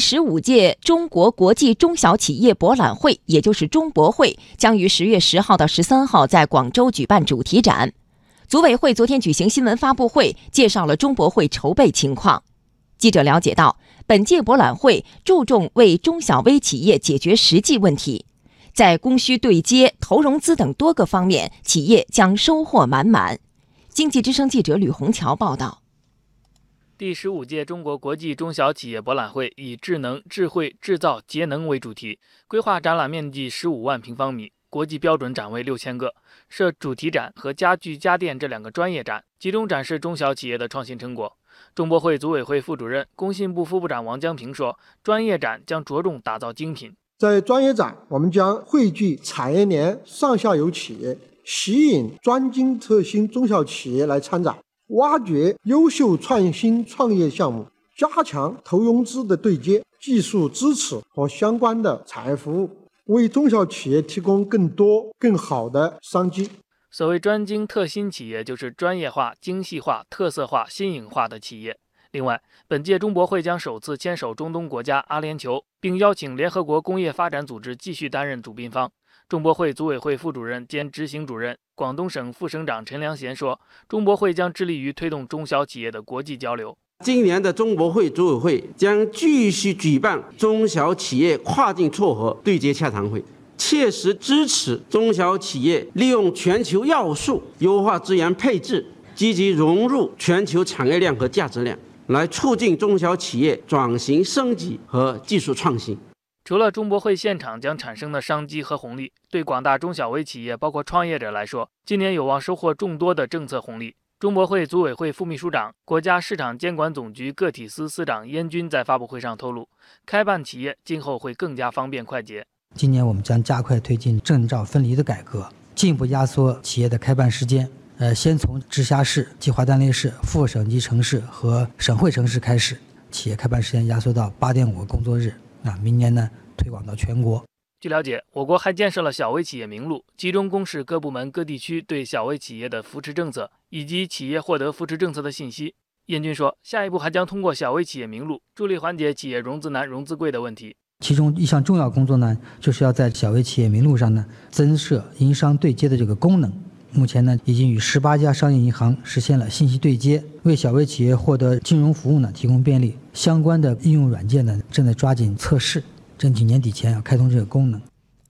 十五届中国国际中小企业博览会，也就是中博会，将于十月十号到十三号在广州举办主题展。组委会昨天举行新闻发布会，介绍了中博会筹备情况。记者了解到，本届博览会注重为中小微企业解决实际问题，在供需对接、投融资等多个方面，企业将收获满满。经济之声记者吕红桥报道。第十五届中国国际中小企业博览会以“智能、智慧、制造、节能”为主题，规划展览面积十五万平方米，国际标准展位六千个，设主题展和家具家电这两个专业展，集中展示中小企业的创新成果。中博会组委会副主任、工信部副部长王江平说：“专业展将着重打造精品，在专业展，我们将汇聚产业链上下游企业，吸引专精特新中小企业来参展。”挖掘优秀创新创业项目，加强投融资的对接、技术支持和相关的产业服务，为中小企业提供更多更好的商机。所谓专精特新企业，就是专业化、精细化、特色化、新颖化的企业。另外，本届中博会将首次牵手中东国家阿联酋，并邀请联合国工业发展组织继续担任主宾方。中博会组委会副主任兼执行主任、广东省副省长陈良贤说：“中博会将致力于推动中小企业的国际交流。今年的中博会组委会将继续举办中小企业跨境撮合对接洽谈会，切实支持中小企业利用全球要素优化资源配置，积极融入全球产业链和价值链，来促进中小企业转型升级和技术创新。”除了中博会现场将产生的商机和红利，对广大中小微企业，包括创业者来说，今年有望收获众多的政策红利。中博会组委会副秘书长、国家市场监管总局个体司司长燕军在发布会上透露，开办企业今后会更加方便快捷。今年我们将加快推进证照分离的改革，进一步压缩企业的开办时间。呃，先从直辖市、计划单列市、副省级城市和省会城市开始，企业开办时间压缩到八点五个工作日。那明年呢？推广到全国。据了解，我国还建设了小微企业名录，集中公示各部门、各地区对小微企业的扶持政策以及企业获得扶持政策的信息。燕军说，下一步还将通过小微企业名录，助力缓解企业融资难、融资贵的问题。其中一项重要工作呢，就是要在小微企业名录上呢，增设营商对接的这个功能。目前呢，已经与十八家商业银行实现了信息对接，为小微企业获得金融服务呢提供便利。相关的应用软件呢，正在抓紧测试。争取年底前要开通这个功能。